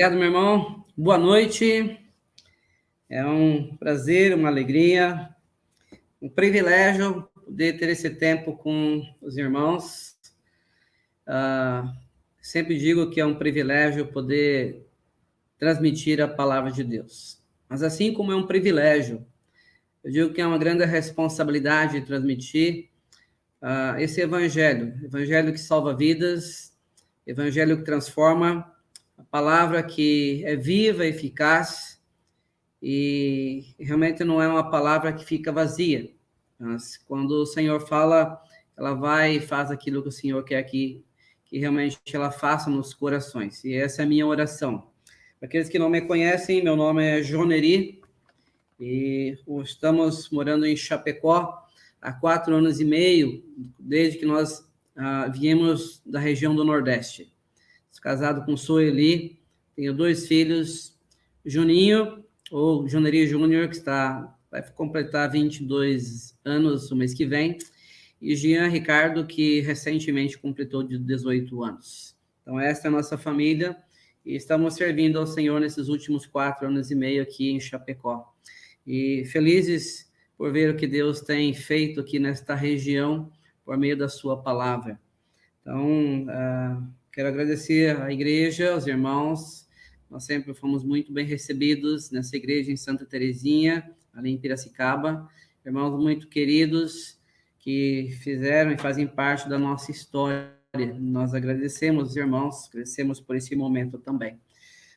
Obrigado, meu irmão. Boa noite. É um prazer, uma alegria, um privilégio poder ter esse tempo com os irmãos. Uh, sempre digo que é um privilégio poder transmitir a palavra de Deus. Mas assim como é um privilégio, eu digo que é uma grande responsabilidade transmitir uh, esse evangelho, evangelho que salva vidas, evangelho que transforma, a palavra que é viva, eficaz e realmente não é uma palavra que fica vazia. Mas quando o Senhor fala, ela vai e faz aquilo que o Senhor quer que, que realmente ela faça nos corações. E essa é a minha oração. Para aqueles que não me conhecem, meu nome é Joneri e estamos morando em Chapecó há quatro anos e meio, desde que nós ah, viemos da região do Nordeste. Casado com Sueli, tenho dois filhos, Juninho, ou Juneri Júnior, que está, vai completar 22 anos o mês que vem, e Jean Ricardo, que recentemente completou de 18 anos. Então, essa é a nossa família, e estamos servindo ao Senhor nesses últimos quatro anos e meio aqui em Chapecó. E felizes por ver o que Deus tem feito aqui nesta região por meio da sua palavra. Então, uh, quero agradecer à igreja, aos irmãos. Nós sempre fomos muito bem recebidos nessa igreja em Santa Terezinha, ali em Piracicaba. Irmãos muito queridos que fizeram e fazem parte da nossa história. Nós agradecemos os irmãos, agradecemos por esse momento também.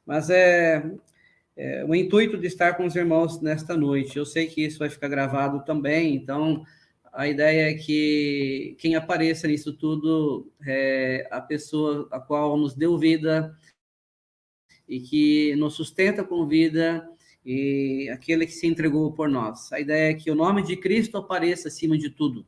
Mas é, é, o intuito de estar com os irmãos nesta noite. Eu sei que isso vai ficar gravado também, então a ideia é que quem apareça nisso tudo é a pessoa a qual nos deu vida e que nos sustenta com vida e aquele que se entregou por nós. A ideia é que o nome de Cristo apareça acima de tudo.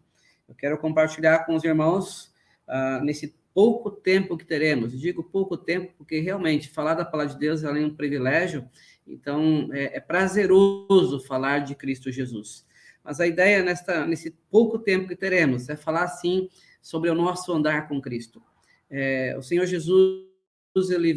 Eu quero compartilhar com os irmãos uh, nesse pouco tempo que teremos. Digo pouco tempo porque realmente falar da palavra de Deus é um privilégio então, é, é prazeroso falar de Cristo Jesus. Mas a ideia nesta, nesse pouco tempo que teremos é falar, sim, sobre o nosso andar com Cristo. É, o Senhor Jesus, ele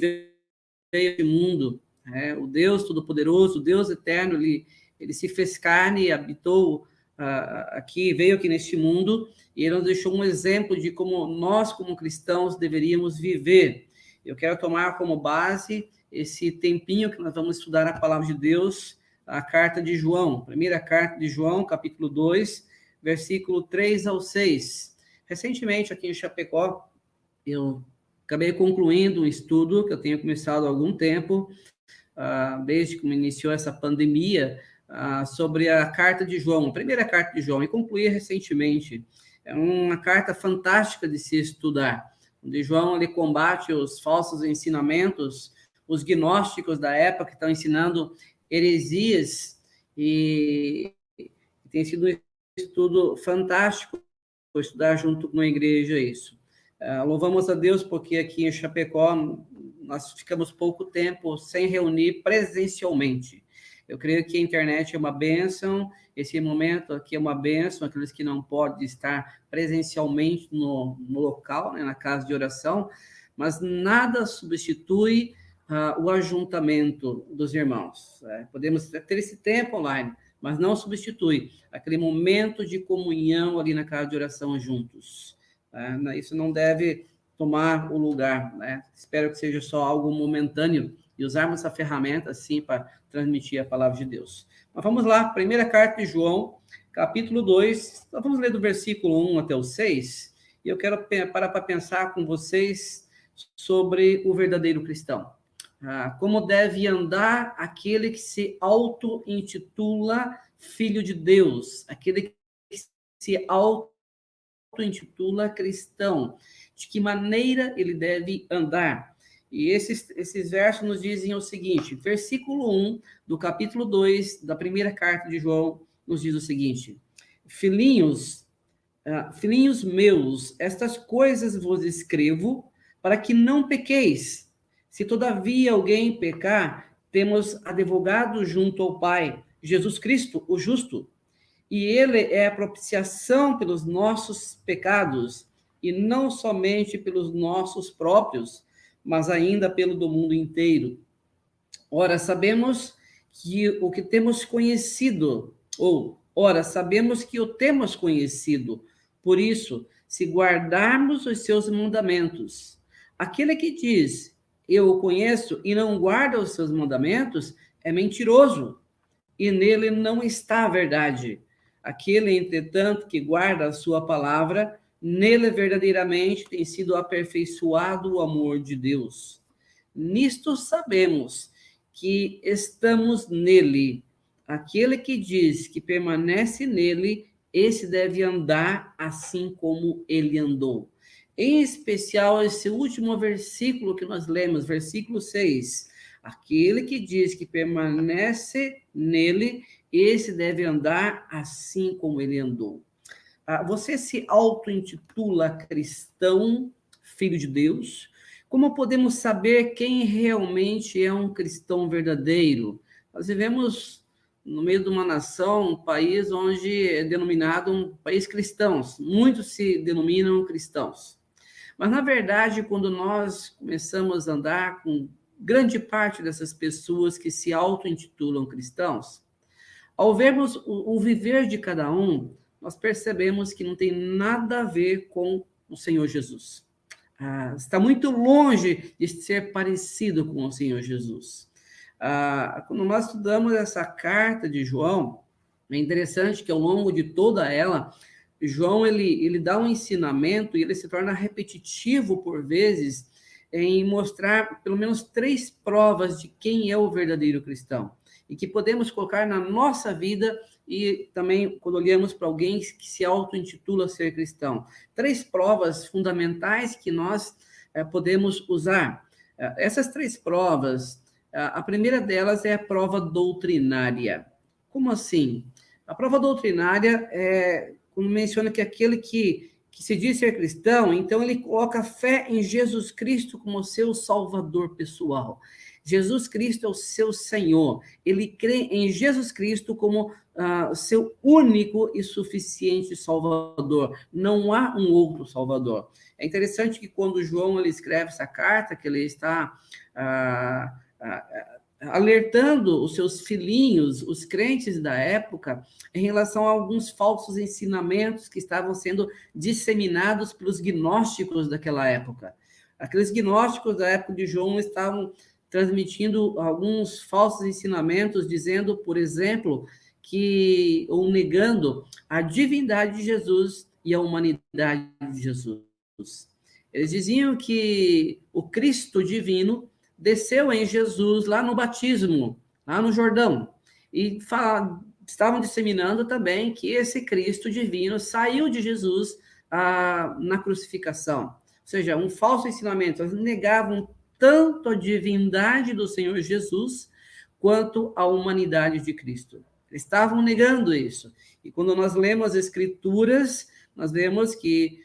veio ao mundo, é, o Deus Todo-Poderoso, o Deus Eterno, ele, ele se fez carne e habitou uh, aqui, veio aqui neste mundo, e ele nos deixou um exemplo de como nós, como cristãos, deveríamos viver. Eu quero tomar como base esse tempinho que nós vamos estudar a palavra de Deus, a carta de João, primeira carta de João, capítulo 2, versículo 3 ao 6. Recentemente, aqui em Chapecó, eu acabei concluindo um estudo que eu tenho começado há algum tempo, uh, desde que iniciou essa pandemia, uh, sobre a carta de João, a primeira carta de João, e concluí recentemente. É uma carta fantástica de se estudar, onde João ele combate os falsos ensinamentos os gnósticos da época que estão ensinando heresias e, tem sido um estudo fantástico estudar junto com a igreja isso. Uh, louvamos a Deus porque aqui em Chapecó nós ficamos pouco tempo sem reunir presencialmente. Eu creio que a internet é uma bênção, esse momento aqui é uma bênção, aqueles que não podem estar presencialmente no, no local, né, na casa de oração, mas nada substitui uh, o ajuntamento dos irmãos. É, podemos ter esse tempo online, mas não substitui aquele momento de comunhão ali na casa de oração juntos. É, isso não deve tomar o lugar. Né? Espero que seja só algo momentâneo e usarmos essa ferramenta assim para transmitir a palavra de Deus. Mas vamos lá, primeira carta de João, capítulo 2, nós vamos ler do versículo 1 até o 6, e eu quero parar para pensar com vocês sobre o verdadeiro cristão. Ah, como deve andar aquele que se auto-intitula filho de Deus, aquele que se auto-intitula cristão, de que maneira ele deve andar. E esses, esses versos nos dizem o seguinte: versículo 1 do capítulo 2 da primeira carta de João nos diz o seguinte: Filhinhos, uh, filhinhos meus, estas coisas vos escrevo para que não pequeis. Se todavia alguém pecar, temos advogado junto ao Pai, Jesus Cristo, o justo. E ele é a propiciação pelos nossos pecados, e não somente pelos nossos próprios, mas ainda pelo do mundo inteiro. Ora, sabemos que o que temos conhecido, ou, ora, sabemos que o temos conhecido, por isso, se guardarmos os seus mandamentos. Aquele que diz, eu o conheço, e não guarda os seus mandamentos, é mentiroso, e nele não está a verdade. Aquele, entretanto, que guarda a sua palavra, nele verdadeiramente tem sido aperfeiçoado o amor de Deus. Nisto sabemos que estamos nele. Aquele que diz que permanece nele, esse deve andar assim como ele andou. Em especial, esse último versículo que nós lemos, versículo 6. Aquele que diz que permanece nele, esse deve andar assim como ele andou. Ah, você se auto-intitula cristão, filho de Deus? Como podemos saber quem realmente é um cristão verdadeiro? Nós vivemos no meio de uma nação, um país onde é denominado um país cristão. Muitos se denominam cristãos. Mas, na verdade, quando nós começamos a andar com grande parte dessas pessoas que se auto-intitulam cristãos, ao vermos o, o viver de cada um, nós percebemos que não tem nada a ver com o Senhor Jesus ah, está muito longe de ser parecido com o Senhor Jesus. Ah, quando nós estudamos essa carta de João, é interessante que ao longo de toda ela, João ele, ele dá um ensinamento e ele se torna repetitivo por vezes em mostrar pelo menos três provas de quem é o verdadeiro cristão e que podemos colocar na nossa vida e também quando olhamos para alguém que se auto-intitula ser cristão. Três provas fundamentais que nós é, podemos usar. Eh, essas três provas, a primeira delas é a prova doutrinária. Como assim? A prova doutrinária é quando menciona que aquele que, que se diz ser cristão, então ele coloca fé em Jesus Cristo como seu salvador pessoal. Jesus Cristo é o seu Senhor. Ele crê em Jesus Cristo como uh, seu único e suficiente Salvador. Não há um outro Salvador. É interessante que quando João ele escreve essa carta, que ele está uh, uh, alertando os seus filhinhos, os crentes da época, em relação a alguns falsos ensinamentos que estavam sendo disseminados pelos gnósticos daquela época. Aqueles gnósticos da época de João estavam transmitindo alguns falsos ensinamentos, dizendo, por exemplo, que ou negando a divindade de Jesus e a humanidade de Jesus. Eles diziam que o Cristo divino desceu em Jesus lá no batismo, lá no Jordão, e estavam disseminando também que esse Cristo divino saiu de Jesus ah, na crucificação. Ou seja, um falso ensinamento. Eles negavam tanto a divindade do Senhor Jesus quanto a humanidade de Cristo. Eles estavam negando isso. E quando nós lemos as Escrituras, nós vemos que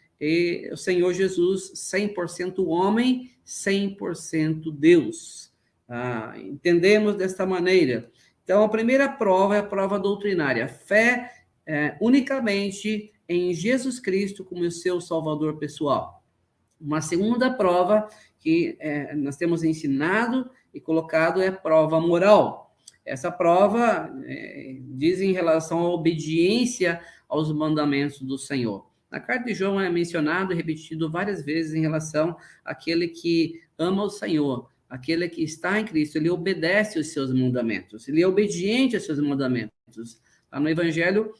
o Senhor Jesus, 100% homem, 100% Deus. Ah, entendemos desta maneira. Então, a primeira prova é a prova doutrinária. Fé é, unicamente em Jesus Cristo como seu Salvador pessoal. Uma segunda prova que é, nós temos ensinado e colocado é prova moral. Essa prova é, diz em relação à obediência aos mandamentos do Senhor. Na carta de João é mencionado e repetido várias vezes em relação àquele que ama o Senhor, aquele que está em Cristo, ele obedece os seus mandamentos, ele é obediente aos seus mandamentos. Lá no Evangelho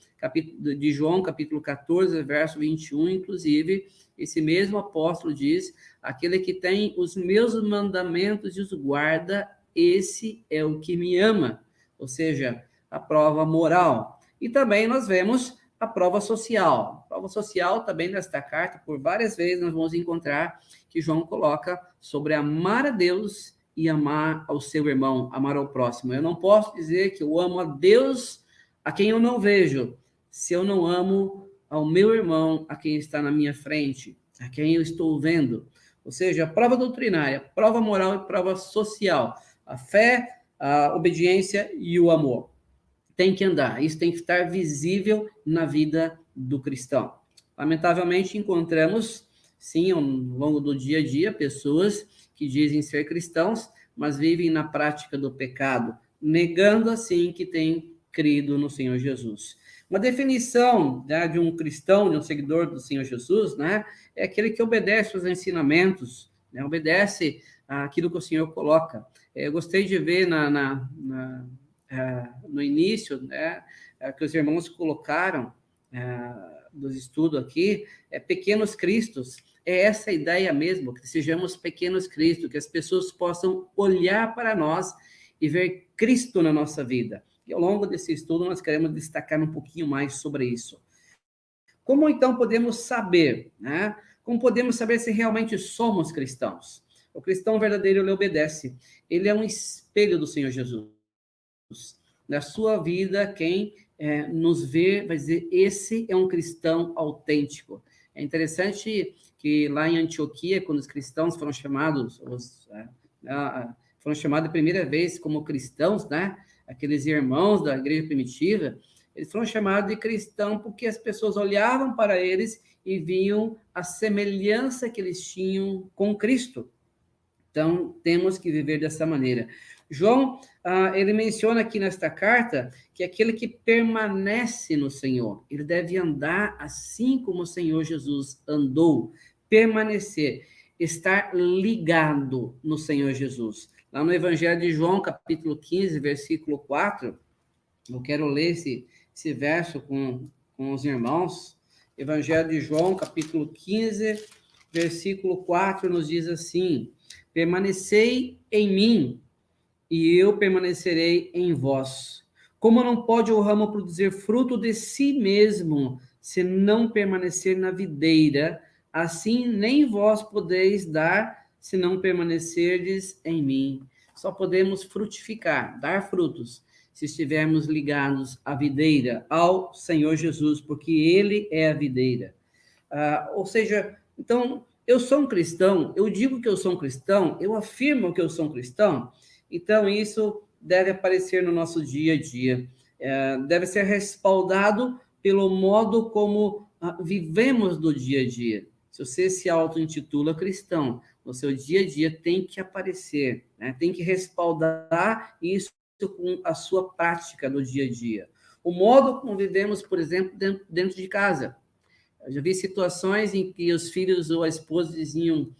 de João, capítulo 14, verso 21, inclusive, esse mesmo apóstolo diz: aquele que tem os meus mandamentos e os guarda, esse é o que me ama. Ou seja, a prova moral. E também nós vemos a prova social. Prova social também nesta carta, por várias vezes nós vamos encontrar que João coloca sobre amar a Deus e amar ao seu irmão, amar ao próximo. Eu não posso dizer que eu amo a Deus a quem eu não vejo, se eu não amo ao meu irmão, a quem está na minha frente, a quem eu estou vendo. Ou seja, prova doutrinária, prova moral e prova social. A fé, a obediência e o amor. Tem que andar, isso tem que estar visível na vida do cristão. Lamentavelmente, encontramos, sim, ao longo do dia a dia, pessoas que dizem ser cristãos, mas vivem na prática do pecado, negando assim que têm crido no Senhor Jesus. Uma definição né, de um cristão, de um seguidor do Senhor Jesus, né, é aquele que obedece aos ensinamentos, né, obedece aquilo que o Senhor coloca. Eu gostei de ver na, na, na uh, no início né, uh, que os irmãos colocaram dos estudos aqui, é pequenos cristos. É essa a ideia mesmo, que sejamos pequenos cristos, que as pessoas possam olhar para nós e ver Cristo na nossa vida. E ao longo desse estudo nós queremos destacar um pouquinho mais sobre isso. Como então podemos saber, né? Como podemos saber se realmente somos cristãos? O cristão verdadeiro ele obedece. Ele é um espelho do Senhor Jesus. Na sua vida, quem é, nos vê vai dizer: esse é um cristão autêntico. É interessante que lá em Antioquia, quando os cristãos foram chamados, os, é, foram chamados a primeira vez como cristãos, né? Aqueles irmãos da igreja primitiva, eles foram chamados de cristão porque as pessoas olhavam para eles e viam a semelhança que eles tinham com Cristo. Então, temos que viver dessa maneira. João, ah, ele menciona aqui nesta carta que aquele que permanece no Senhor, ele deve andar assim como o Senhor Jesus andou, permanecer, estar ligado no Senhor Jesus. Lá no Evangelho de João, capítulo 15, versículo 4, eu quero ler esse, esse verso com, com os irmãos. Evangelho de João, capítulo 15, versículo 4, nos diz assim: Permanecei em mim, e eu permanecerei em vós. Como não pode o ramo produzir fruto de si mesmo, se não permanecer na videira, assim nem vós podeis dar, se não permanecerdes em mim. Só podemos frutificar, dar frutos, se estivermos ligados à videira, ao Senhor Jesus, porque Ele é a videira. Ah, ou seja, então, eu sou um cristão, eu digo que eu sou um cristão, eu afirmo que eu sou um cristão, então isso deve aparecer no nosso dia a dia, é, deve ser respaldado pelo modo como ah, vivemos no dia a dia. Se você se auto-intitula cristão, no seu dia a dia tem que aparecer, né? tem que respaldar isso com a sua prática no dia a dia. O modo como vivemos, por exemplo, dentro, dentro de casa. Eu já vi situações em que os filhos ou a esposa diziam: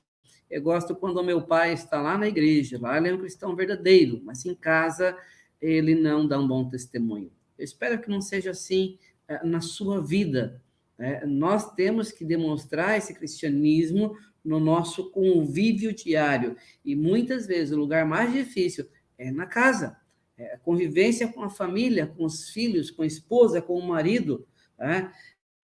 Eu gosto quando meu pai está lá na igreja, lá ele é um cristão verdadeiro, mas em casa ele não dá um bom testemunho. Eu espero que não seja assim eh, na sua vida. Né? Nós temos que demonstrar esse cristianismo no nosso convívio diário. E muitas vezes o lugar mais difícil é na casa. É a convivência com a família, com os filhos, com a esposa, com o marido. Né?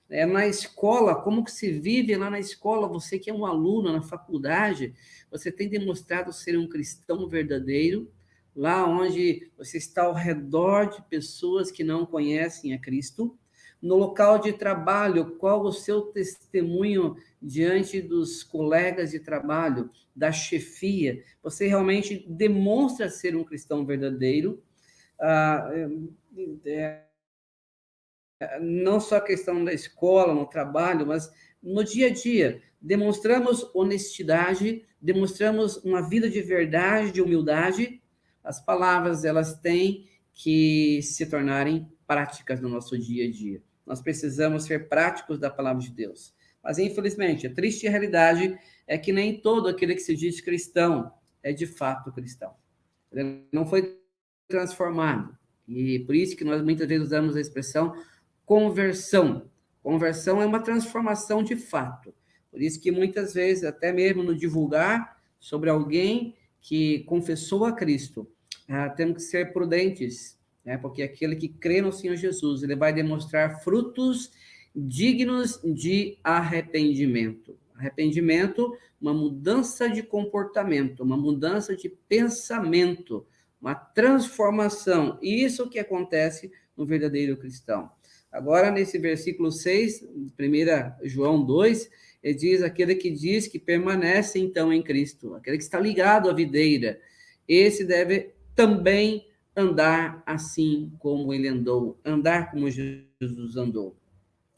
É, na escola, como que se vive lá na escola, você que é um aluno na faculdade, você tem demonstrado ser um cristão verdadeiro, lá onde você está ao redor de pessoas que não conhecem a Cristo, no local de trabalho, qual o seu testemunho diante dos colegas de trabalho, da chefia? Você realmente demonstra ser um cristão verdadeiro? Ah, é, é não só a questão da escola, no trabalho, mas no dia a dia. Demonstramos honestidade, demonstramos uma vida de verdade, de humildade. As palavras, elas têm que se tornarem práticas no nosso dia a dia. Nós precisamos ser práticos da palavra de Deus. Mas, infelizmente, a triste realidade é que nem todo aquele que se diz cristão é de fato cristão. Ele não foi transformado. E por isso que nós muitas vezes usamos a expressão conversão. Conversão é uma transformação de fato. Por isso que muitas vezes, até mesmo no divulgar sobre alguém que confessou a Cristo, ah, temos que ser prudentes, né? porque aquele que crê no Senhor Jesus, ele vai demonstrar frutos dignos de arrependimento. Arrependimento, uma mudança de comportamento, uma mudança de pensamento, uma transformação. Isso que acontece no verdadeiro cristão. Agora, nesse versículo 6, 1 João 2, ele diz: aquele que diz que permanece então em Cristo, aquele que está ligado à videira, esse deve também andar assim como ele andou, andar como Jesus andou.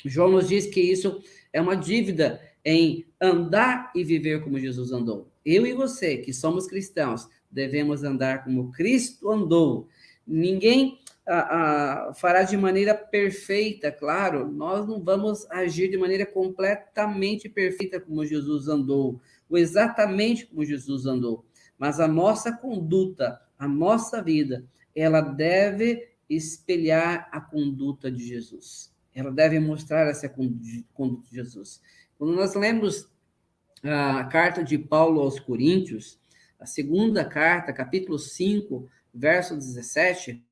João nos diz que isso é uma dívida em andar e viver como Jesus andou. Eu e você, que somos cristãos, devemos andar como Cristo andou. Ninguém a, a, de maneira perfeita, claro, nós não vamos agir de maneira completamente perfeita como Jesus andou, ou exatamente como Jesus andou, mas a nossa conduta, a nossa vida, ela deve espelhar a conduta de Jesus. Ela deve mostrar essa conduta de Jesus. Quando nós lemos a carta de Paulo aos Coríntios, a segunda carta, capítulo 5, verso 17,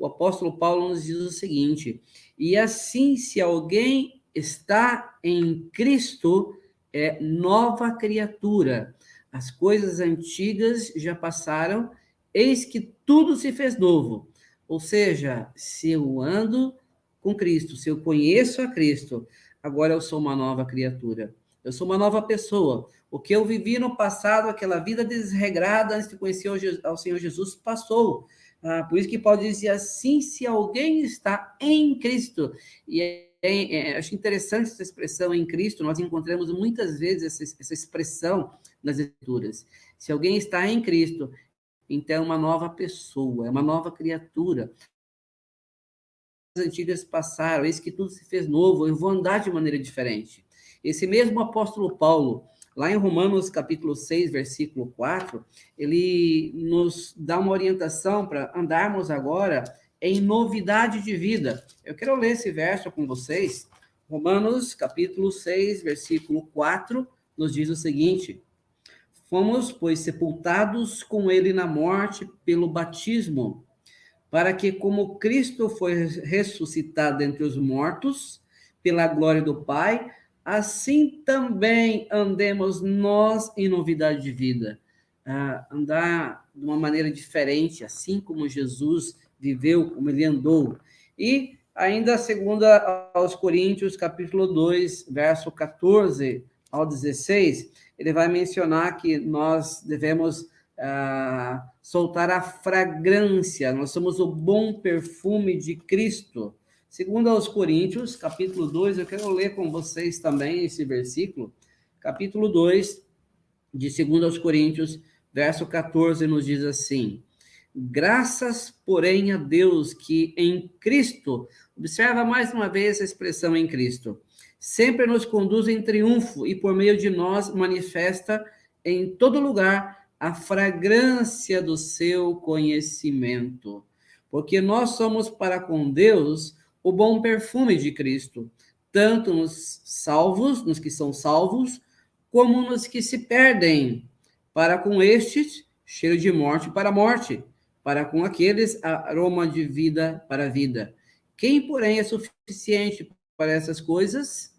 o apóstolo Paulo nos diz o seguinte: E assim, se alguém está em Cristo, é nova criatura. As coisas antigas já passaram, eis que tudo se fez novo. Ou seja, se eu ando com Cristo, se eu conheço a Cristo, agora eu sou uma nova criatura. Eu sou uma nova pessoa. O que eu vivi no passado, aquela vida desregrada antes de conhecer ao Senhor Jesus, passou. Ah, por isso que Paulo dizia assim: se alguém está em Cristo. E é, é, é, acho interessante essa expressão em Cristo, nós encontramos muitas vezes essa, essa expressão nas Escrituras. Se alguém está em Cristo, então é uma nova pessoa, é uma nova criatura. As antigas passaram, eis que tudo se fez novo, eu vou andar de maneira diferente. Esse mesmo apóstolo Paulo, Lá em Romanos capítulo 6, versículo 4, ele nos dá uma orientação para andarmos agora em novidade de vida. Eu quero ler esse verso com vocês. Romanos capítulo 6, versículo 4, nos diz o seguinte: Fomos, pois, sepultados com ele na morte pelo batismo, para que, como Cristo foi ressuscitado entre os mortos, pela glória do Pai, assim também andemos nós em novidade de vida. Ah, andar de uma maneira diferente, assim como Jesus viveu, como ele andou. E ainda segunda aos Coríntios, capítulo 2, verso 14 ao 16, ele vai mencionar que nós devemos ah, soltar a fragrância, nós somos o bom perfume de Cristo. Segundo aos Coríntios, capítulo 2, eu quero ler com vocês também esse versículo. Capítulo 2, de segundo aos Coríntios, verso 14, nos diz assim: Graças, porém, a Deus que em Cristo, observa mais uma vez a expressão em Cristo, sempre nos conduz em triunfo e por meio de nós manifesta em todo lugar a fragrância do seu conhecimento. Porque nós somos para com Deus o bom perfume de Cristo, tanto nos salvos, nos que são salvos, como nos que se perdem, para com estes cheiro de morte para a morte, para com aqueles aroma de vida para a vida. Quem, porém, é suficiente para essas coisas?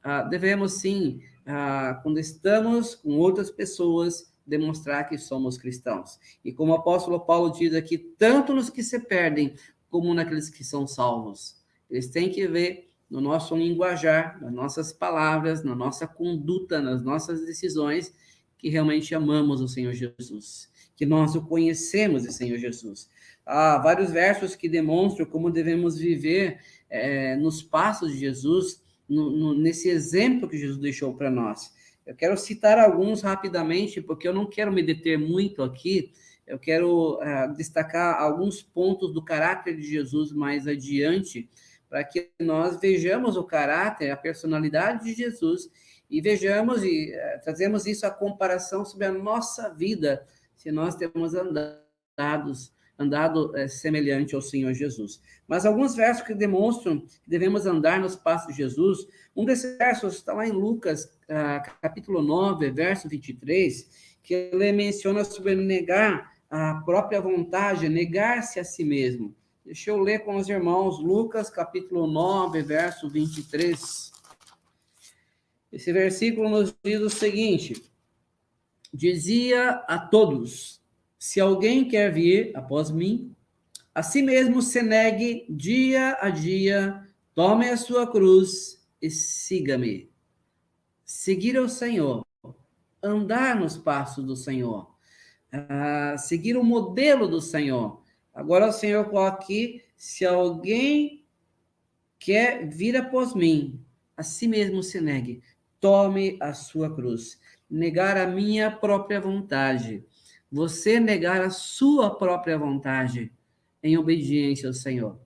Ah, devemos sim, ah, quando estamos com outras pessoas, demonstrar que somos cristãos. E como o apóstolo Paulo diz aqui, tanto nos que se perdem, como naqueles que são salvos. Eles têm que ver no nosso linguajar, nas nossas palavras, na nossa conduta, nas nossas decisões, que realmente amamos o Senhor Jesus, que nós o conhecemos, o Senhor Jesus. Há vários versos que demonstram como devemos viver é, nos passos de Jesus, no, no, nesse exemplo que Jesus deixou para nós. Eu quero citar alguns rapidamente, porque eu não quero me deter muito aqui, eu quero uh, destacar alguns pontos do caráter de Jesus mais adiante, para que nós vejamos o caráter, a personalidade de Jesus e vejamos e uh, trazemos isso à comparação sobre a nossa vida, se nós temos andados, andado uh, semelhante ao Senhor Jesus. Mas alguns versos que demonstram que devemos andar nos passos de Jesus, um desses versos está lá em Lucas, uh, capítulo 9, verso 23, que ele menciona sobre negar a própria vontade, negar-se a si mesmo. Deixa eu ler com os irmãos Lucas, capítulo 9, verso 23. Esse versículo nos diz o seguinte: Dizia a todos: Se alguém quer vir após mim, a si mesmo se negue dia a dia, tome a sua cruz e siga-me. Seguir o Senhor, andar nos passos do Senhor, uh, seguir o modelo do Senhor Agora o Senhor coloca aqui: se alguém quer vir após mim, a si mesmo se negue, tome a sua cruz. Negar a minha própria vontade. você negar a sua própria vontade em obediência ao Senhor.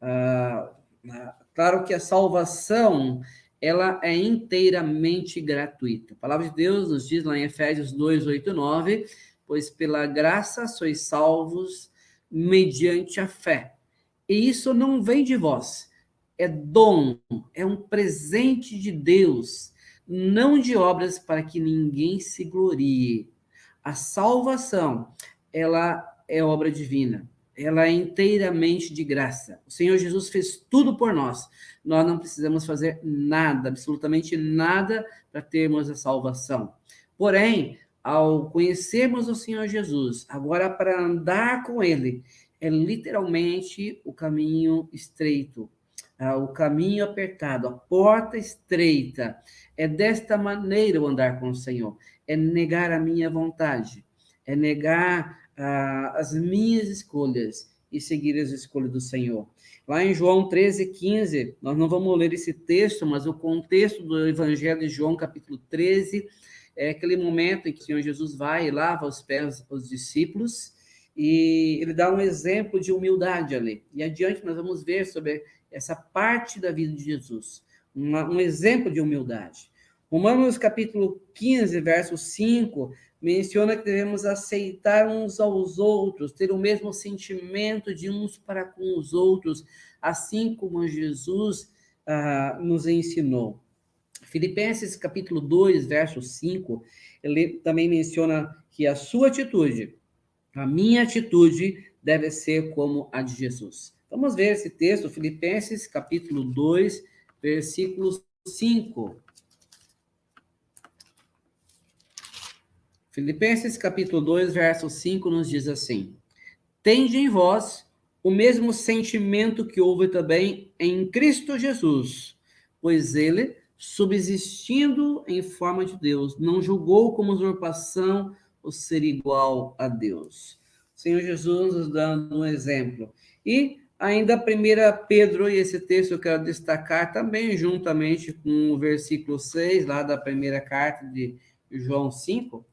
Ah, ah, claro que a salvação ela é inteiramente gratuita. A palavra de Deus nos diz lá em Efésios 2, 8 9, pois pela graça sois salvos mediante a fé. E isso não vem de vós, é dom, é um presente de Deus, não de obras para que ninguém se glorie. A salvação, ela é obra divina ela é inteiramente de graça. O Senhor Jesus fez tudo por nós. Nós não precisamos fazer nada, absolutamente nada, para termos a salvação. Porém, ao conhecermos o Senhor Jesus, agora para andar com Ele, é literalmente o caminho estreito, ah, o caminho apertado, a porta estreita. É desta maneira o andar com o Senhor. É negar a minha vontade, é negar ah, as minhas escolhas e seguir as escolhas do Senhor. Lá em João 13, 15, nós não vamos ler esse texto, mas o contexto do Evangelho de João, capítulo 13, é aquele momento em que o Senhor Jesus vai e lava os pés aos discípulos, e ele dá um exemplo de humildade ali. E adiante nós vamos ver sobre essa parte da vida de Jesus, uma, um exemplo de humildade. Romanos capítulo 15, verso 5, menciona que devemos aceitar uns aos outros, ter o mesmo sentimento de uns para com os outros, assim como Jesus ah, nos ensinou. Filipenses capítulo 2, verso 5, ele também menciona que a sua atitude, a minha atitude, deve ser como a de Jesus. Vamos ver esse texto, Filipenses capítulo 2, versículo 5. Filipenses capítulo 2, verso 5 nos diz assim: Tende em vós o mesmo sentimento que houve também em Cristo Jesus, pois ele, subsistindo em forma de Deus, não julgou como usurpação o ser igual a Deus. O Senhor Jesus nos dando um exemplo. E ainda 1 Pedro, e esse texto eu quero destacar também, juntamente com o versículo 6, lá da primeira carta de João 5,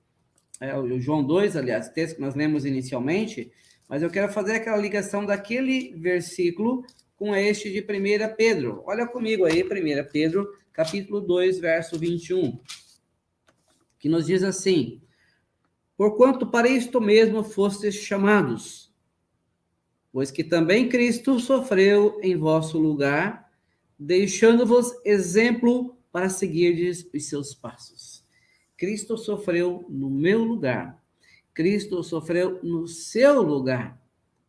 é, o João 2, aliás, texto que nós lemos inicialmente, mas eu quero fazer aquela ligação daquele versículo com este de 1 Pedro. Olha comigo aí, 1 Pedro, capítulo 2, verso 21, que nos diz assim: Porquanto para isto mesmo fostes chamados, pois que também Cristo sofreu em vosso lugar, deixando-vos exemplo para seguirdes os seus passos. Cristo sofreu no meu lugar. Cristo sofreu no seu lugar,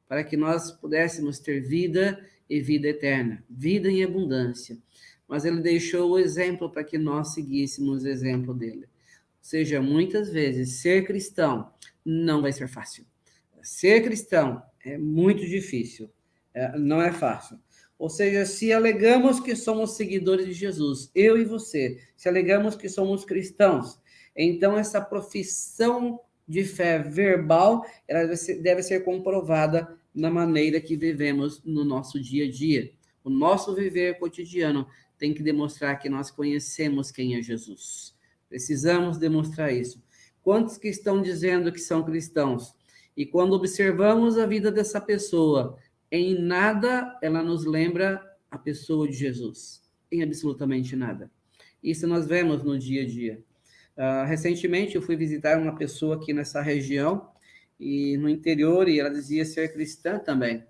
para que nós pudéssemos ter vida e vida eterna, vida em abundância. Mas ele deixou o exemplo para que nós seguíssemos o exemplo dele. Ou seja, muitas vezes ser cristão não vai ser fácil. Ser cristão é muito difícil, é, não é fácil. Ou seja, se alegamos que somos seguidores de Jesus, eu e você, se alegamos que somos cristãos, então, essa profissão de fé verbal, ela deve ser, comprovada na maneira que vivemos no nosso dia a dia. O nosso viver cotidiano tem que demonstrar que nós conhecemos quem é Jesus. Precisamos demonstrar isso. Quantos que estão dizendo que são cristãos? E quando observamos a vida dessa pessoa, em nada ela nos lembra a pessoa de Jesus. Em absolutamente nada. Isso nós vemos no dia a dia. Uh, recentemente eu fui visitar uma pessoa aqui nessa região e no interior e ela dizia ser cristã também,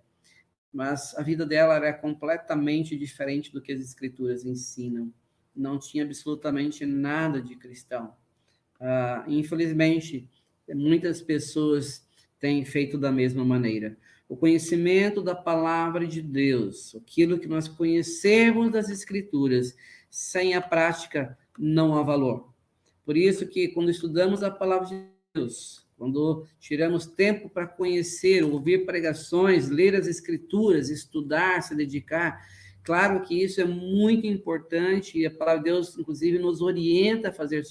mas a vida dela era completamente diferente do que as escrituras ensinam. Não tinha absolutamente nada de cristão. Uh, infelizmente, muitas pessoas têm feito da mesma maneira. O conhecimento da palavra de Deus, aquilo que nós conhecemos das escrituras, sem a prática não há valor. Por isso que quando estudamos a palavra de Deus, quando tiramos tempo para conhecer, ouvir pregações, ler as escrituras, estudar, se dedicar, claro que isso é muito importante e a palavra de Deus, inclusive, nos orienta a fazer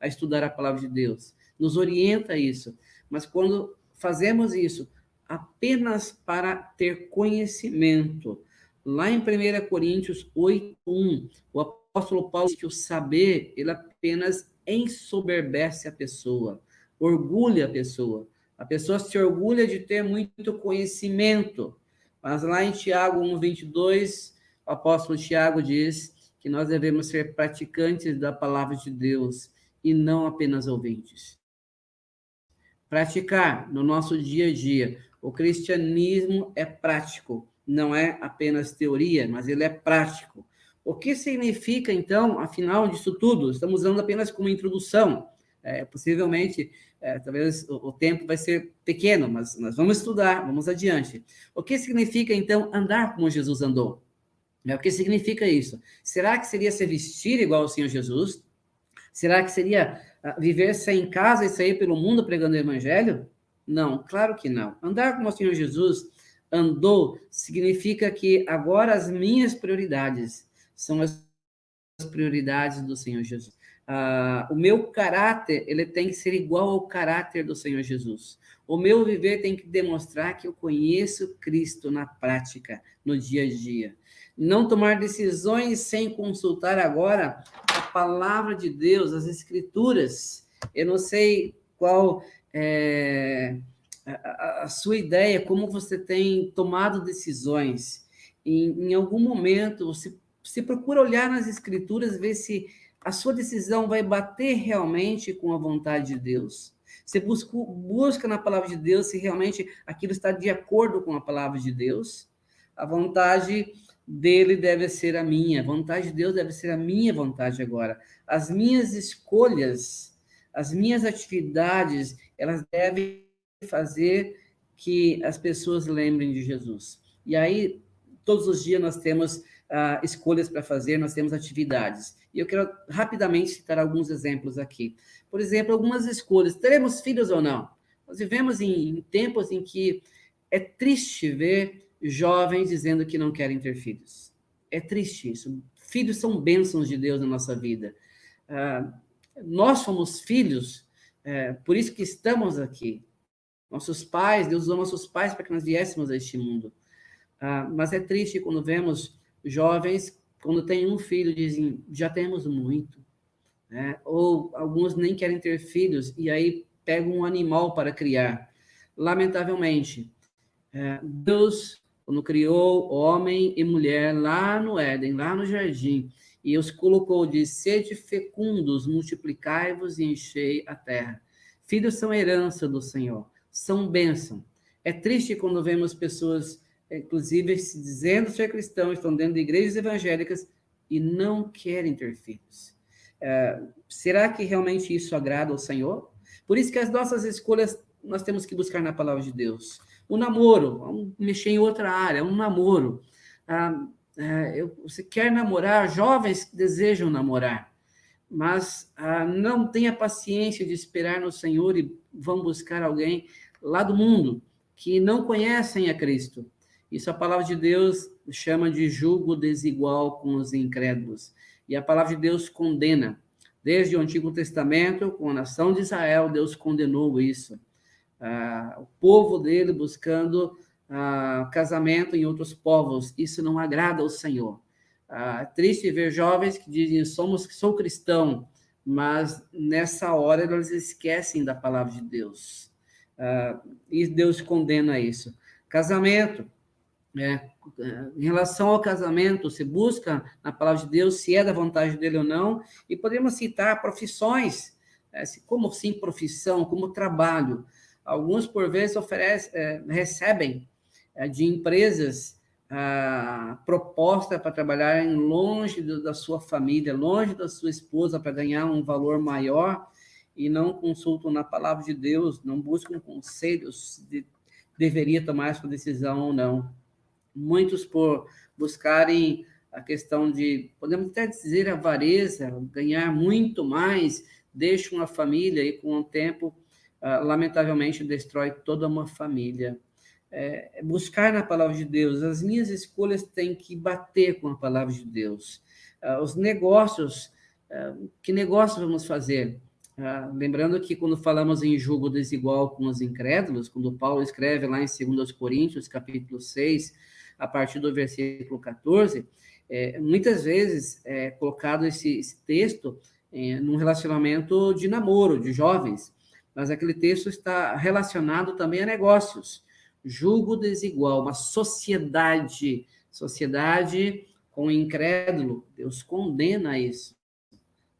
a estudar a palavra de Deus, nos orienta a isso. Mas quando fazemos isso apenas para ter conhecimento, lá em 1 Coríntios 8:1, o apóstolo Paulo diz que o saber ele apenas ensoberbece a pessoa. Orgulha a pessoa. A pessoa se orgulha de ter muito conhecimento. Mas lá em Tiago 1:22, o apóstolo Tiago diz que nós devemos ser praticantes da palavra de Deus e não apenas ouvintes. Praticar no nosso dia a dia. O cristianismo é prático, não é apenas teoria, mas ele é prático. O que significa, então, afinal disso tudo? Estamos usando apenas como introdução. É, possivelmente, é, talvez o, o, tempo vai ser pequeno, mas nós vamos estudar, vamos adiante. O que significa, então, andar como Jesus andou? É, o que significa isso? Será que seria se vestir igual ao Senhor Jesus? Será que seria uh, viver sem casa e sair pelo mundo pregando o evangelho? Não, claro que não. Andar como o Senhor Jesus andou significa que agora as minhas prioridades são as prioridades do Senhor Jesus. Uh, o meu caráter ele tem que ser igual ao caráter do Senhor Jesus. O meu viver tem que demonstrar que eu conheço Cristo na prática, no dia a dia. Não tomar decisões sem consultar agora a palavra de Deus, as Escrituras. Eu não sei qual é a, a sua ideia, como você tem tomado decisões. Em, em algum momento, você, você procura olhar nas Escrituras, ver se a sua decisão vai bater realmente com a vontade de Deus. Você busca, busca na palavra de Deus se realmente aquilo está de acordo com a palavra de Deus. A vontade dele deve ser a minha, a vontade de Deus deve ser a minha vontade agora. As minhas escolhas, as minhas atividades, elas devem fazer que as pessoas lembrem de Jesus. E aí, todos os dias nós temos uh, escolhas para fazer, nós temos atividades. E eu quero rapidamente citar alguns exemplos aqui. Por exemplo, algumas escolhas. Teremos filhos ou não? Nós vivemos em, em tempos em que é triste ver jovens dizendo que não querem ter filhos. É triste isso. Filhos são bênçãos de Deus na nossa vida. Uh, nós somos filhos, uh, por isso que estamos aqui. Nossos pais, Deus usou nossos pais para que nós viéssemos a este mundo. Uh, mas é triste quando vemos jovens, quando têm um filho, dizem, já temos muito. Né? Ou alguns nem querem ter filhos e aí pegam um animal para criar. Lamentavelmente, é, Deus quando criou homem e mulher lá no Éden, lá no jardim, e os colocou de sede fecundos, multiplicai-vos e enchei a terra. Filhos são herança do Senhor, são bênção. É triste quando vemos pessoas, inclusive, se dizendo ser cristãos, estão dentro de igrejas evangélicas e não querem ter filhos. É, será que realmente isso agrada ao Senhor? Por isso que as nossas escolhas nós temos que buscar na palavra de Deus. O namoro, vamos mexer em outra área, um namoro. Ah, é, eu, você quer namorar, jovens desejam namorar, mas ah, não tenha paciência de esperar no Senhor e vão buscar alguém lá do mundo que não conhecem a Cristo. Isso a palavra de Deus chama de julgo desigual com os incrédulos. E a palavra de Deus condena. Desde o Antigo Testamento, com a nação de Israel, Deus condenou isso ah, o povo dele buscando ah, casamento em outros povos. Isso não agrada ao Senhor. Ah, é triste ver jovens que dizem somos sou cristão, mas nessa hora eles esquecem da palavra de Deus. Ah, e Deus condena isso. Casamento, é, em relação ao casamento, se busca na palavra de Deus se é da vontade dele ou não, e podemos citar profissões, é, como sim profissão, como trabalho. Alguns, por vezes, é, recebem é, de empresas a proposta para trabalhar longe do, da sua família, longe da sua esposa, para ganhar um valor maior e não consultam na palavra de Deus, não buscam conselhos de deveria tomar essa decisão ou não. Muitos por buscarem a questão de, podemos até dizer, avareza, ganhar muito mais, deixam a família e com o tempo ah, lamentavelmente destrói toda uma família. É, buscar na palavra de Deus, as minhas escolhas têm que bater com a palavra de Deus. Uh, os negócios, uh, que negócio vamos fazer? Lembrando que quando falamos em julgo desigual com os incrédulos, quando Paulo escreve lá em 2 Coríntios, capítulo 6, a partir do versículo 14, é, muitas vezes é colocado esse, esse texto é, num relacionamento de namoro, de jovens. mas aquele texto está relacionado também a negócios. Julgo desigual, uma sociedade, sociedade com incrédulo, Deus condena isso.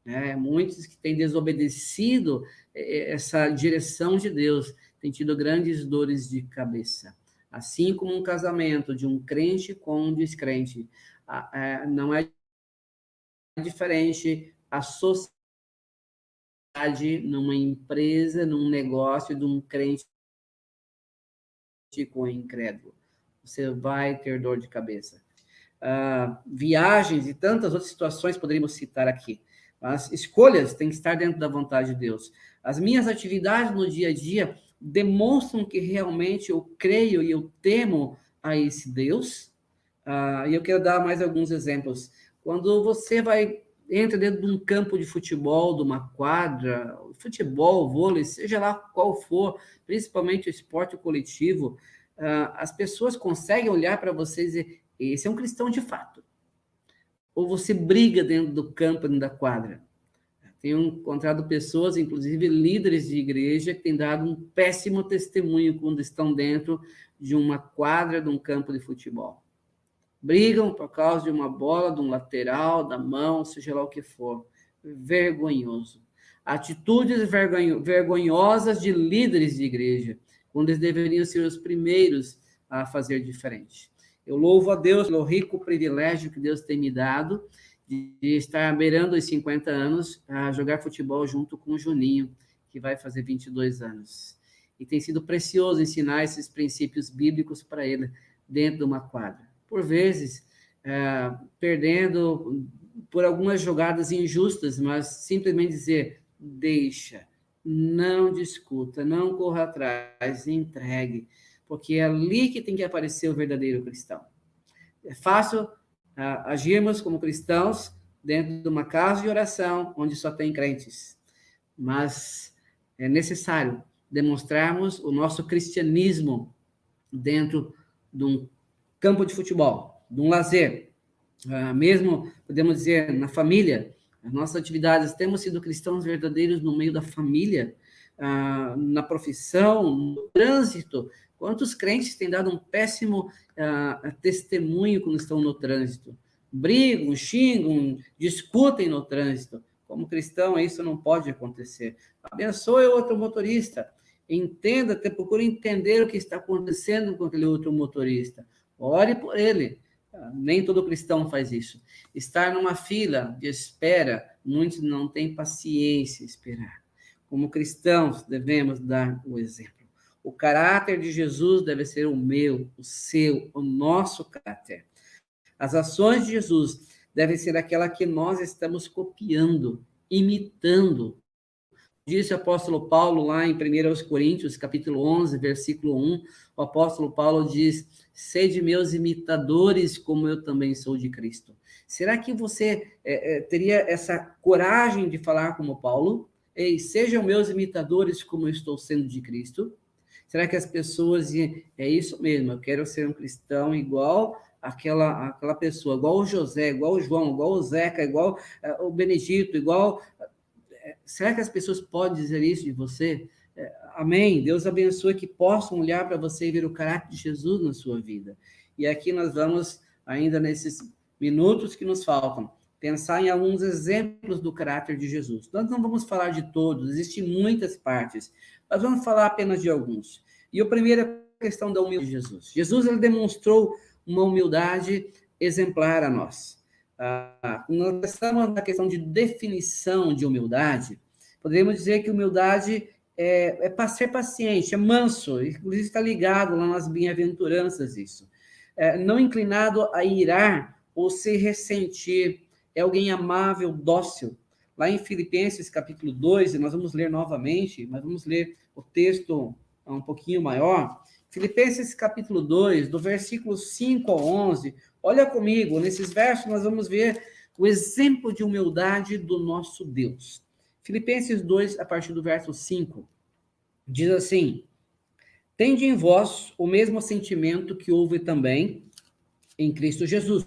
Né? Muitos que têm desobedecido é, essa direção de Deus têm tido grandes dores de cabeça. Assim como um casamento de um crente com um descrente. É, não é diferente a sociedade numa empresa, num negócio de um crente com incrédulo. Você vai ter dor de cabeça. Uh, viagens e tantas outras situações poderíamos citar aqui. As escolhas têm que estar dentro da vontade de Deus. As minhas atividades no dia a dia demonstram que realmente eu creio e eu temo a esse Deus. Uh, e eu quero dar mais alguns exemplos. Quando você vai entra dentro de um campo de futebol, de uma quadra, futebol, vôlei, seja lá qual for, principalmente o esporte coletivo, uh, as pessoas conseguem olhar para você e dizer: esse é um cristão de fato. Ou você briga dentro do campo, dentro da quadra. Tenho encontrado pessoas, inclusive líderes de igreja, que têm dado um péssimo testemunho quando estão dentro de uma quadra, de um campo de futebol. Brigam por causa de uma bola, de um lateral, da mão, seja lá o que for. Vergonhoso. Atitudes vergonhosas de líderes de igreja, quando eles deveriam ser os primeiros a fazer diferente. Eu louvo a Deus pelo rico privilégio que Deus tem me dado de estar beirando os 50 anos a jogar futebol junto com o Juninho, que vai fazer 22 anos. E tem sido precioso ensinar esses princípios bíblicos para ele dentro de uma quadra. Por vezes, é, perdendo por algumas jogadas injustas, mas simplesmente dizer: deixa, não discuta, não corra atrás, entregue porque é ali que tem que aparecer o verdadeiro cristão. É fácil agirmos como cristãos dentro de uma casa de oração onde só tem crentes, mas é necessário demonstrarmos o nosso cristianismo dentro de um campo de futebol, de um lazer, uh, mesmo podemos dizer na família, as nossas atividades temos sido cristãos verdadeiros no meio da família, uh, na profissão, no trânsito, Quantos crentes têm dado um péssimo uh, testemunho quando estão no trânsito? Brigam, xingam, discutem no trânsito. Como cristão, isso não pode acontecer. Abençoe outro motorista. Entenda, procure entender o que está acontecendo com aquele outro motorista. Ore por ele. Ah, nem todo cristão faz isso. Estar numa fila de espera, muitos não têm paciência esperar. Como cristãos, devemos dar o exemplo. O caráter de Jesus deve ser o meu, o seu, o nosso caráter. As ações de Jesus devem ser aquela que nós estamos copiando, imitando. Disse o apóstolo Paulo lá em 1 Coríntios, capítulo 11, versículo 1, o apóstolo Paulo diz: Sede meus imitadores, como eu também sou de Cristo. Será que você é, é, teria essa coragem de falar como Paulo? Ei, sejam meus imitadores, como eu estou sendo de Cristo? Será que as pessoas é isso mesmo? Eu quero ser um cristão igual aquela aquela pessoa, igual o José, igual o João, igual o Zeca, igual uh, o Benedito, igual. Uh, será que as pessoas podem dizer isso de você? Uh, amém. Deus abençoe que possam olhar para você e ver o caráter de Jesus na sua vida. E aqui nós vamos ainda nesses minutos que nos faltam pensar em alguns exemplos do caráter de Jesus. Nós não vamos falar de todos, existem muitas partes, nós vamos falar apenas de alguns. E a primeira é questão da humildade de Jesus. Jesus ele demonstrou uma humildade exemplar a nós. Ah, nós estamos na questão de definição de humildade. Poderíamos dizer que humildade é, é ser paciente, é manso, inclusive está ligado lá nas bem-aventuranças isso. É, não inclinado a irar ou se ressentir, é alguém amável, dócil, Lá em Filipenses capítulo 2, e nós vamos ler novamente, mas vamos ler o texto um pouquinho maior. Filipenses capítulo 2, do versículo 5 ao 11. Olha comigo, nesses versos nós vamos ver o exemplo de humildade do nosso Deus. Filipenses 2, a partir do verso 5, diz assim: Tende em vós o mesmo sentimento que houve também em Cristo Jesus,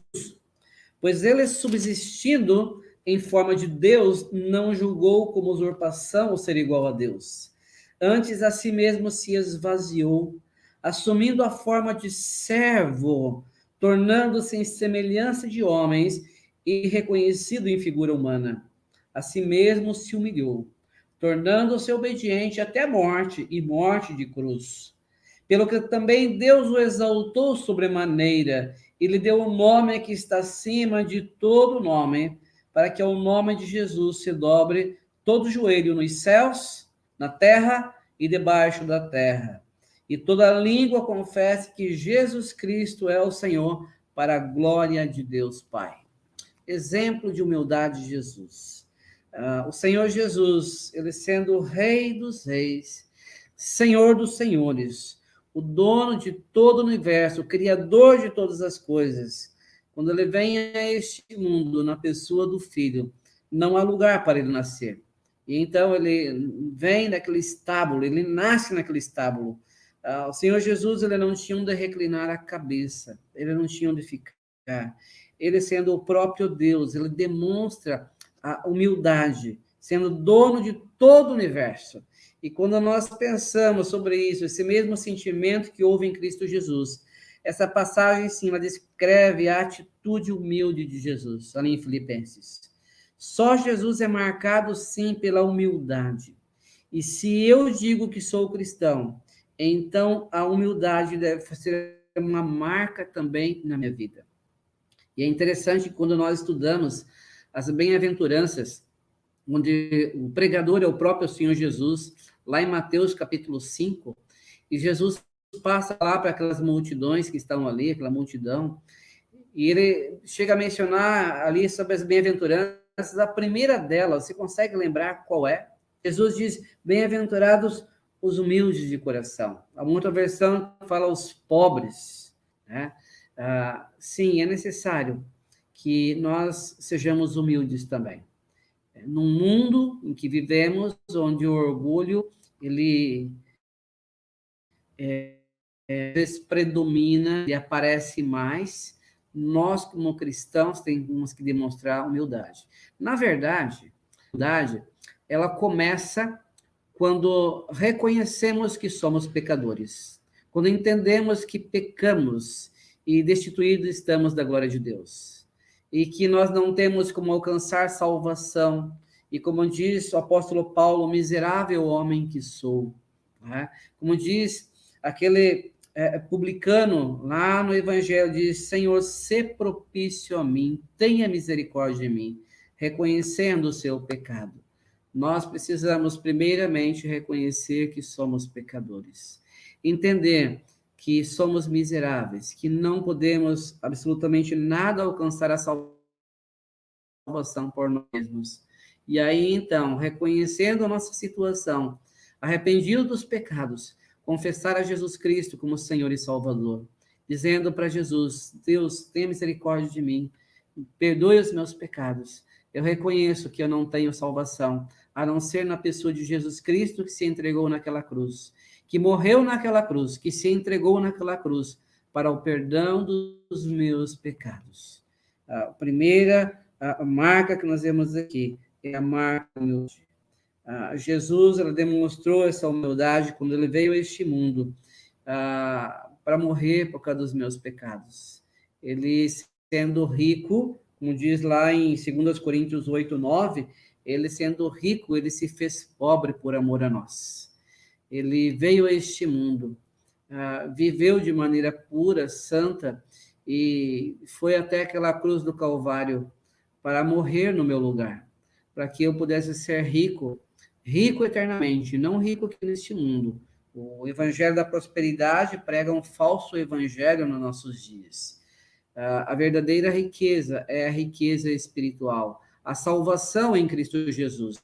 pois ele subsistindo em forma de Deus, não julgou como usurpação o ser igual a Deus. Antes a si mesmo se esvaziou, assumindo a forma de servo, tornando-se em semelhança de homens e reconhecido em figura humana. A si mesmo se humilhou, tornando-se obediente até a morte e morte de cruz. Pelo que também Deus o exaltou sobremaneira e lhe deu o um nome que está acima de todo nome, para que ao nome de Jesus se dobre todo joelho nos céus, na terra e debaixo da terra. E toda língua confesse que Jesus Cristo é o Senhor, para a glória de Deus Pai. Exemplo de humildade de Jesus. Uh, o Senhor Jesus, ele sendo o Rei dos Reis, Senhor dos Senhores, o dono de todo o universo, o Criador de todas as coisas, quando ele vem a este mundo na pessoa do Filho, não há lugar para ele nascer. E então ele vem naquele estábulo, ele nasce naquele estábulo. Ah, o Senhor Jesus ele não tinha onde reclinar a cabeça, ele não tinha onde ficar. Ele sendo o próprio Deus, ele demonstra a humildade, sendo dono de todo o universo. E quando nós pensamos sobre isso, esse mesmo sentimento que houve em Cristo Jesus, essa passagem, sim, ela descreve a atitude humilde de Jesus, ali em Filipenses. Só Jesus é marcado, sim, pela humildade. E se eu digo que sou cristão, então a humildade deve ser uma marca também na minha vida. E é interessante quando nós estudamos as bem-aventuranças, onde o pregador é o próprio Senhor Jesus, lá em Mateus capítulo 5, e Jesus passa lá para aquelas multidões que estão ali, aquela multidão, e ele chega a mencionar ali sobre as bem-aventuranças a primeira delas, você consegue lembrar qual é? Jesus diz: Bem-aventurados os humildes de coração. Há outra versão fala os pobres. Né? Ah, sim, é necessário que nós sejamos humildes também. Num mundo em que vivemos, onde o orgulho ele é, é, predomina e aparece mais, nós, como cristãos, temos que demonstrar humildade. Na verdade, humildade, ela começa quando reconhecemos que somos pecadores, quando entendemos que pecamos e destituídos estamos da glória de Deus, e que nós não temos como alcançar salvação, e como diz o apóstolo Paulo, miserável homem que sou. Né? Como diz aquele é, publicano lá no Evangelho diz: Senhor, se propício a mim, tenha misericórdia de mim, reconhecendo o seu pecado. Nós precisamos, primeiramente, reconhecer que somos pecadores, entender que somos miseráveis, que não podemos absolutamente nada alcançar a salvação por nós mesmos. E aí, então, reconhecendo a nossa situação, arrependido dos pecados, confessar a Jesus Cristo como Senhor e Salvador, dizendo para Jesus: Deus, tenha misericórdia de mim, perdoe os meus pecados. Eu reconheço que eu não tenho salvação, a não ser na pessoa de Jesus Cristo que se entregou naquela cruz, que morreu naquela cruz, que se entregou naquela cruz para o perdão dos meus pecados. A primeira a marca que nós vemos aqui é a marca humilde. Ah, Jesus demonstrou essa humildade quando ele veio a este mundo ah, para morrer por causa dos meus pecados. Ele, sendo rico, como diz lá em 2 Coríntios 8, 9, ele sendo rico, ele se fez pobre por amor a nós. Ele veio a este mundo, ah, viveu de maneira pura, santa, e foi até aquela cruz do Calvário para morrer no meu lugar, para que eu pudesse ser rico rico eternamente, não rico aqui neste mundo. O evangelho da prosperidade prega um falso evangelho nos nossos dias. A verdadeira riqueza é a riqueza espiritual, a salvação em Cristo Jesus.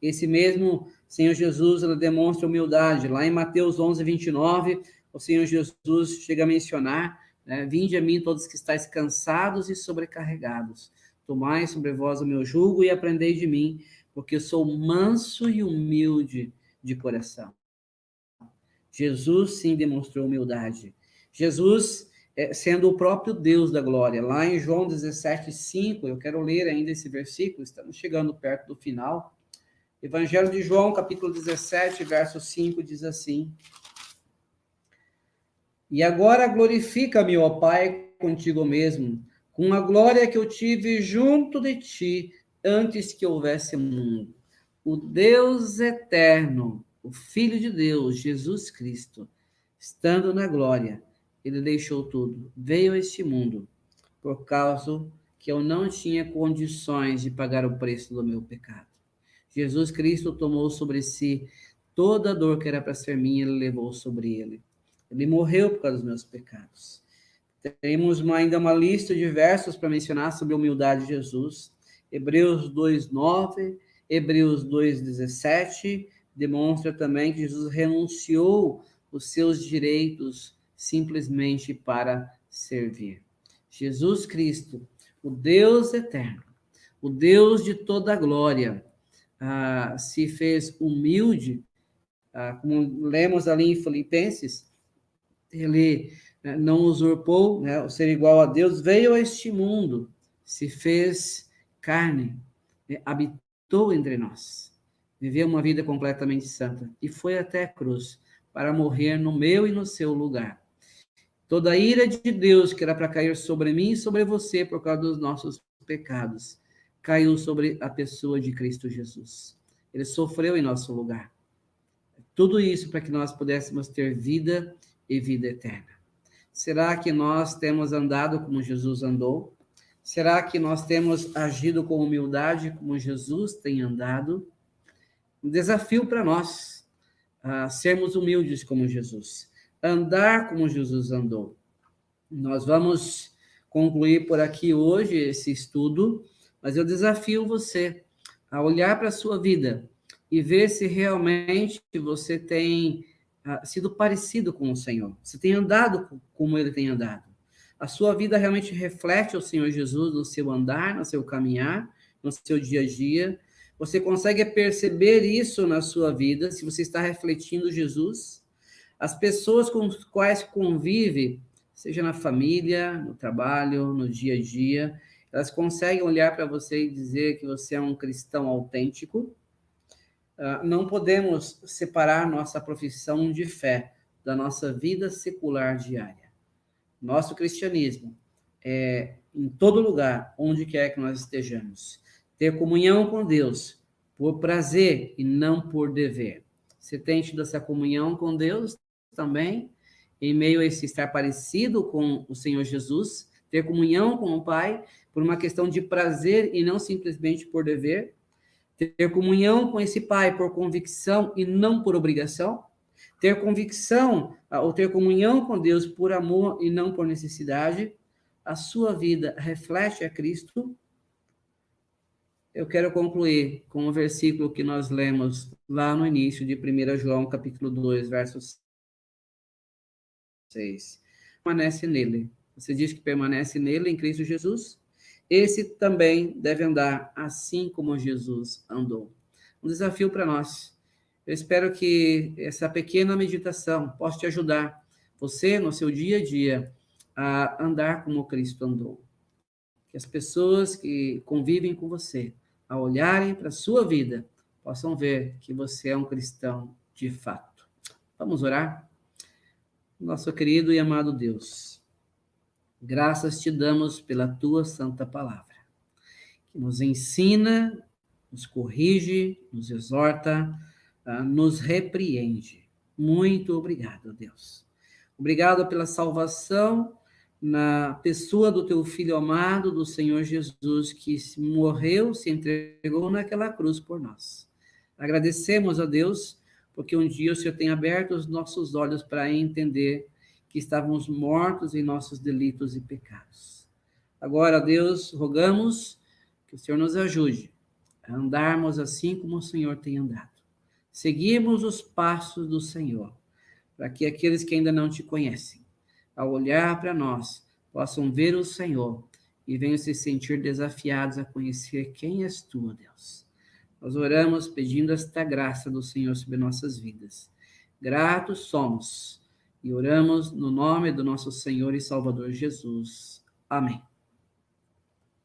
Esse mesmo Senhor Jesus demonstra humildade. Lá em Mateus 11, 29, o Senhor Jesus chega a mencionar: né, Vinde a mim todos que estáis cansados e sobrecarregados. Tomai sobre vós o meu jugo e aprendei de mim, porque sou manso e humilde de coração. Jesus sim demonstrou humildade. Jesus, é, sendo o próprio Deus da glória, lá em João 17, 5, eu quero ler ainda esse versículo, estamos chegando perto do final. Evangelho de João, capítulo 17, verso 5, diz assim: E agora glorifica-me, ó Pai, contigo mesmo, com a glória que eu tive junto de ti antes que houvesse mundo. O Deus eterno, o Filho de Deus, Jesus Cristo, estando na glória, ele deixou tudo, veio a este mundo, por causa que eu não tinha condições de pagar o preço do meu pecado. Jesus Cristo tomou sobre si toda a dor que era para ser minha, ele levou sobre ele. Ele morreu por causa dos meus pecados. Temos uma, ainda uma lista de versos para mencionar sobre a humildade de Jesus. Hebreus 2:9, Hebreus 2:17 demonstra também que Jesus renunciou os seus direitos simplesmente para servir. Jesus Cristo, o Deus eterno, o Deus de toda glória, ah, se fez humilde, ah, como lemos ali em Filipenses, ele né, não usurpou né, o ser igual a Deus, veio a este mundo, se fez carne, né, habitou entre nós, viveu uma vida completamente santa e foi até a cruz para morrer no meu e no seu lugar. Toda a ira de Deus que era para cair sobre mim e sobre você por causa dos nossos pecados, caiu sobre a pessoa de Cristo Jesus. Ele sofreu em nosso lugar. Tudo isso para que nós pudéssemos ter vida e vida eterna. Será que nós temos andado como Jesus andou? Será que nós temos agido com humildade como Jesus tem andado? Um desafio para nós, sermos humildes como Jesus, andar como Jesus andou. Nós vamos concluir por aqui hoje esse estudo mas eu desafio você a olhar para a sua vida e ver se realmente você tem uh, sido parecido com o Senhor, se tem andado como ele tem andado. A sua vida realmente reflete o Senhor Jesus no seu andar, no seu caminhar, no seu dia a dia. Você consegue perceber isso na sua vida, se você está refletindo Jesus. As pessoas com as quais convive, seja na família, no trabalho, no dia a dia, elas conseguem olhar para você e dizer que você é um cristão autêntico. Uh, não podemos separar nossa profissão de fé da nossa vida secular diária. Nosso cristianismo é em todo lugar, onde quer que nós estejamos. Ter comunhão com Deus por prazer e não por dever. Você tem tido essa comunhão com Deus também, em meio a esse estar parecido com o Senhor Jesus, ter comunhão com o Pai por uma questão de prazer e não simplesmente por dever, ter comunhão com esse Pai por convicção e não por obrigação, ter convicção ah, ou ter comunhão com Deus por amor e não por necessidade, a sua vida reflete a Cristo. Eu quero concluir com o versículo que nós lemos lá no início de 1 João, capítulo 2, verso 6. Permanece nele. Você diz que permanece nele, em Cristo Jesus, esse também deve andar assim como Jesus andou. Um desafio para nós. Eu espero que essa pequena meditação possa te ajudar, você, no seu dia a dia, a andar como Cristo andou. Que as pessoas que convivem com você, ao olharem para a sua vida, possam ver que você é um cristão de fato. Vamos orar? Nosso querido e amado Deus. Graças te damos pela tua santa palavra, que nos ensina, nos corrige, nos exorta, nos repreende. Muito obrigado, Deus. Obrigado pela salvação na pessoa do teu filho amado, do Senhor Jesus, que morreu, se entregou naquela cruz por nós. Agradecemos a Deus, porque um dia o Senhor tem aberto os nossos olhos para entender que estávamos mortos em nossos delitos e pecados. Agora, Deus, rogamos que o Senhor nos ajude a andarmos assim como o Senhor tem andado. Seguimos os passos do Senhor, para que aqueles que ainda não te conhecem, ao olhar para nós, possam ver o Senhor e venham se sentir desafiados a conhecer quem és tu, Deus. Nós oramos pedindo esta graça do Senhor sobre nossas vidas. Gratos somos e oramos no nome do nosso Senhor e Salvador Jesus. Amém.